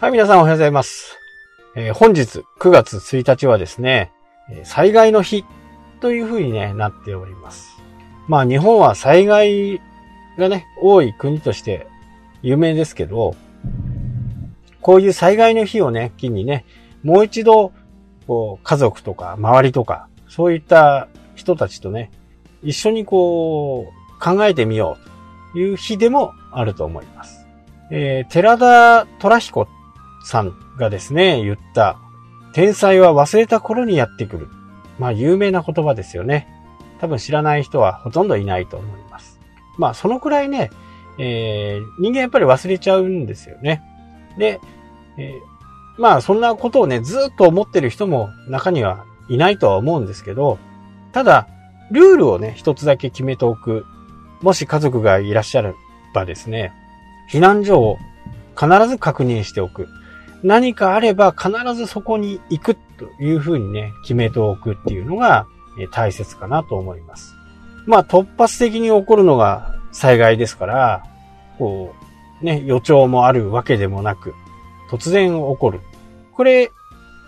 はい、皆さんおはようございます。えー、本日9月1日はですね、災害の日という風にね、なっております。まあ日本は災害がね、多い国として有名ですけど、こういう災害の日をね、機にね、もう一度、こう、家族とか周りとか、そういった人たちとね、一緒にこう、考えてみようという日でもあると思います。えー、寺田虎彦さんがですね、言った、天才は忘れた頃にやってくる。まあ、有名な言葉ですよね。多分知らない人はほとんどいないと思います。まあ、そのくらいね、えー、人間やっぱり忘れちゃうんですよね。で、えー、まあ、そんなことをね、ずっと思ってる人も中にはいないとは思うんですけど、ただ、ルールをね、一つだけ決めておく。もし家族がいらっしゃればですね、避難所を必ず確認しておく。何かあれば必ずそこに行くというふうにね、決めておくっていうのが大切かなと思います。まあ突発的に起こるのが災害ですから、こう、ね、予兆もあるわけでもなく、突然起こる。これ、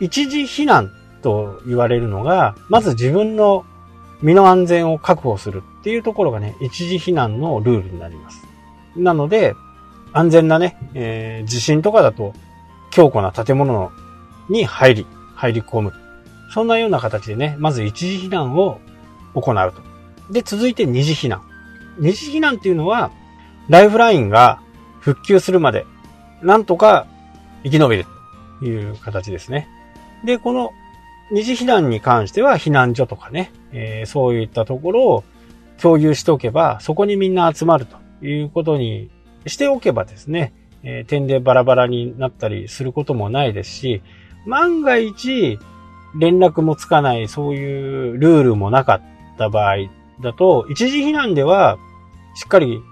一時避難と言われるのが、まず自分の身の安全を確保するっていうところがね、一時避難のルールになります。なので、安全なね、えー、地震とかだと、強固な建物に入り、入り込む。そんなような形でね、まず一時避難を行うと。で、続いて二次避難。二次避難っていうのは、ライフラインが復旧するまで、なんとか生き延びるという形ですね。で、この二次避難に関しては避難所とかね、えー、そういったところを共有しておけば、そこにみんな集まるということにしておけばですね、えー、点でバラバラになったりすることもないですし、万が一、連絡もつかない、そういうルールもなかった場合だと、一時避難では、しっかり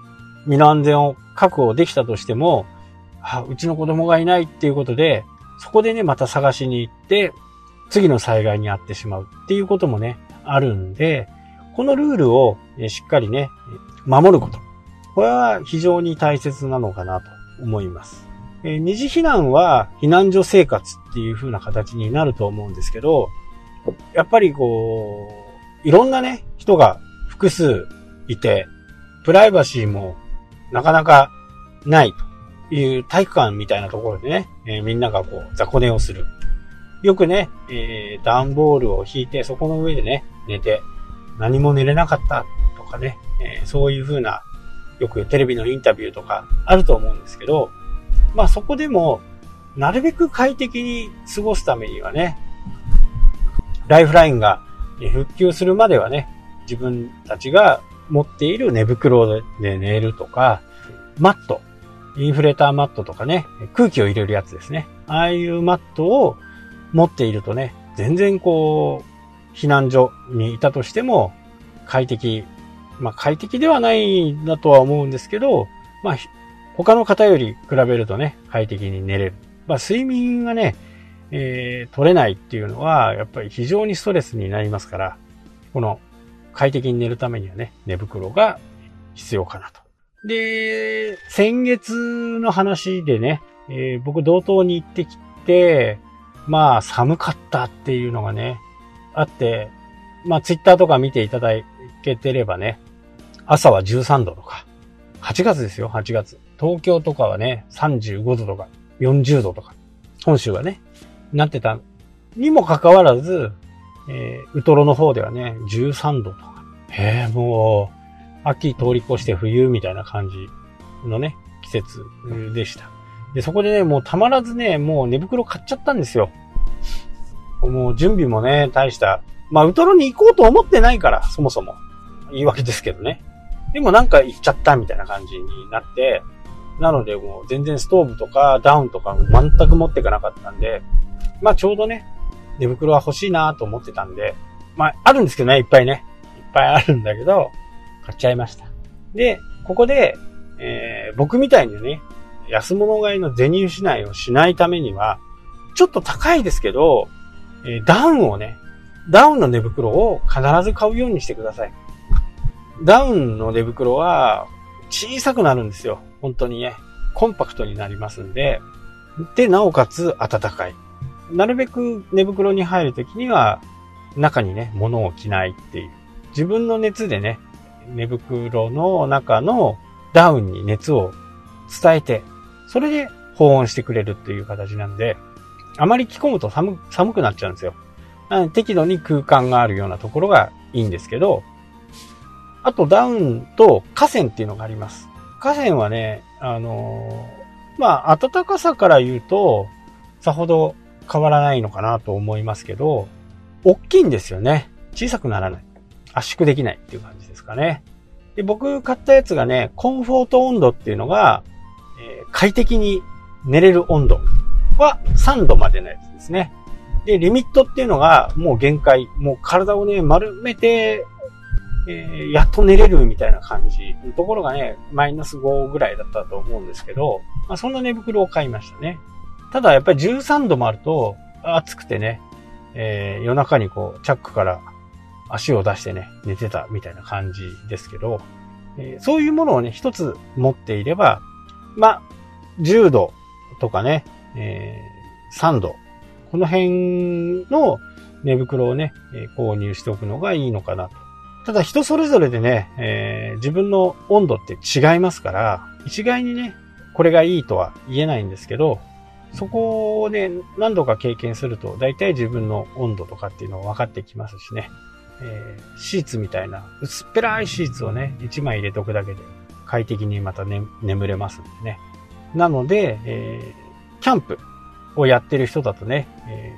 身の安全を確保できたとしても、あ、うちの子供がいないっていうことで、そこでね、また探しに行って、次の災害に遭ってしまうっていうこともね、あるんで、このルールをしっかりね、守ること。これは非常に大切なのかなと思います。えー、二次避難は避難所生活っていう風な形になると思うんですけど、やっぱりこう、いろんなね、人が複数いて、プライバシーもなかなかないという体育館みたいなところでね、えー、みんながこう雑魚寝をする。よくね、えー、段ボールを引いてそこの上でね、寝て何も寝れなかったとかね、えー、そういう風なよくテレビのインタビューとかあると思うんですけど、まあそこでも、なるべく快適に過ごすためにはね、ライフラインが復旧するまではね、自分たちが持っている寝袋で寝るとか、マット、インフレーターマットとかね、空気を入れるやつですね。ああいうマットを持っているとね、全然こう、避難所にいたとしても快適まあ快適ではないんだとは思うんですけど、まあ他の方より比べるとね、快適に寝れる。まあ睡眠がね、えー、取れないっていうのは、やっぱり非常にストレスになりますから、この快適に寝るためにはね、寝袋が必要かなと。で、先月の話でね、えー、僕同等に行ってきて、まあ寒かったっていうのがね、あって、まあツイッターとか見ていただけてればね、朝は13度とか、8月ですよ、8月。東京とかはね、35度とか、40度とか、本州はね、なってたにもかかわらず、えー、ウトロの方ではね、13度とか。えー、もう、秋通り越して冬みたいな感じのね、季節でした。で、そこでね、もうたまらずね、もう寝袋買っちゃったんですよ。もう準備もね、大した。まあ、ウトロに行こうと思ってないから、そもそも。言い訳ですけどね。でもなんか行っちゃったみたいな感じになって、なのでもう全然ストーブとかダウンとか全く持っていかなかったんで、まあちょうどね、寝袋は欲しいなと思ってたんで、まああるんですけどね、いっぱいね。いっぱいあるんだけど、買っちゃいました。で、ここで、えー、僕みたいにね、安物買いの銭失いをしないためには、ちょっと高いですけど、えー、ダウンをね、ダウンの寝袋を必ず買うようにしてください。ダウンの寝袋は小さくなるんですよ。本当にね。コンパクトになりますんで、で、なおかつ暖かい。なるべく寝袋に入るときには、中にね、物を着ないっていう。自分の熱でね、寝袋の中のダウンに熱を伝えて、それで保温してくれるっていう形なんで、あまり着込むと寒寒くなっちゃうんですよ。適度に空間があるようなところがいいんですけど、あとダウンと河川っていうのがあります。河川はね、あのー、まあ、暖かさから言うと、さほど変わらないのかなと思いますけど、大きいんですよね。小さくならない。圧縮できないっていう感じですかね。で、僕買ったやつがね、コンフォート温度っていうのが、えー、快適に寝れる温度は3度までのやつですね。で、リミットっていうのがもう限界。もう体をね、丸めて、えー、やっと寝れるみたいな感じのところがね、マイナス5ぐらいだったと思うんですけど、まあ、そんな寝袋を買いましたね。ただやっぱり13度もあると暑くてね、えー、夜中にこう、チャックから足を出してね、寝てたみたいな感じですけど、えー、そういうものをね、一つ持っていれば、まあ、10度とかね、えー、3度、この辺の寝袋をね、購入しておくのがいいのかなと。ただ人それぞれでね、えー、自分の温度って違いますから、一概にね、これがいいとは言えないんですけど、そこをね、何度か経験すると、大体自分の温度とかっていうのは分かってきますしね。えー、シーツみたいな、薄っぺらいシーツをね、1枚入れとくだけで快適にまた、ね、眠れますんでね。なので、えー、キャンプをやってる人だとね、え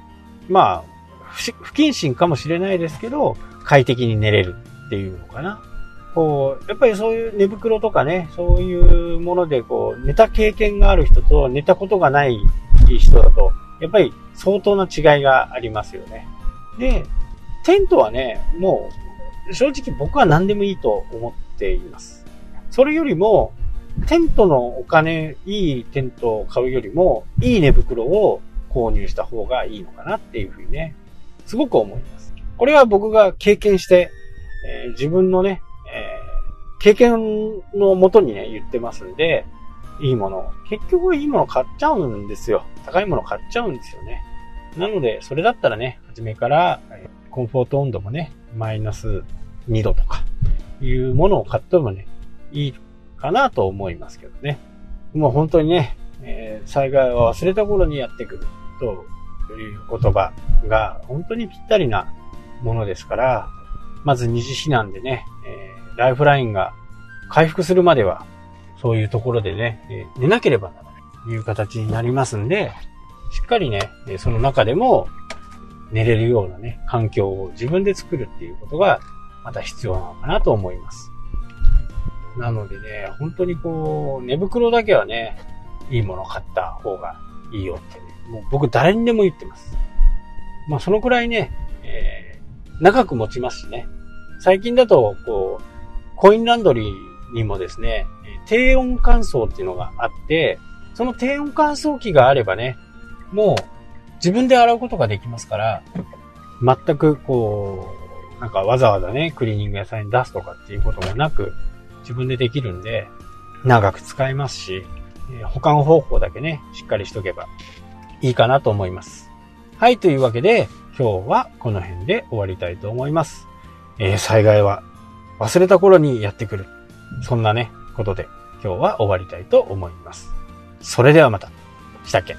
ー、まあ、不謹慎かもしれないですけど、快適に寝れるっていうのかな。こう、やっぱりそういう寝袋とかね、そういうものでこう、寝た経験がある人と寝たことがない人だと、やっぱり相当な違いがありますよね。で、テントはね、もう、正直僕は何でもいいと思っています。それよりも、テントのお金、いいテントを買うよりも、いい寝袋を購入した方がいいのかなっていうふうにね、すごく思います。これは僕が経験して、えー、自分のね、えー、経験のもとにね、言ってますんで、いいもの。結局いいもの買っちゃうんですよ。高いもの買っちゃうんですよね。なので、それだったらね、初めから、コンフォート温度もね、マイナス2度とか、いうものを買ってもね、いいかなと思いますけどね。もう本当にね、えー、災害を忘れた頃にやってくるという言葉が本当にぴったりなものですから、まず二次避難でね、えー、ライフラインが回復するまでは、そういうところでね、えー、寝なければならないという形になりますんで、しっかりね、その中でも寝れるようなね、環境を自分で作るっていうことが、また必要なのかなと思います。なのでね、本当にこう、寝袋だけはね、いいもの買った方がいいよってね、もう僕誰にでも言ってます。まあそのくらいね、えー、長く持ちますしね。最近だと、こう、コインランドリーにもですね、低温乾燥っていうのがあって、その低温乾燥機があればね、もう自分で洗うことができますから、全くこう、なんかわざわざね、クリーニング屋さんに出すとかっていうこともなく、自分でできるんで、長く使えますし、保管方法だけね、しっかりしとけばいいかなと思います。はい、というわけで、今日はこの辺で終わりたいと思います。えー、災害は忘れた頃にやってくる。そんなね、ことで今日は終わりたいと思います。それではまた。したっけ？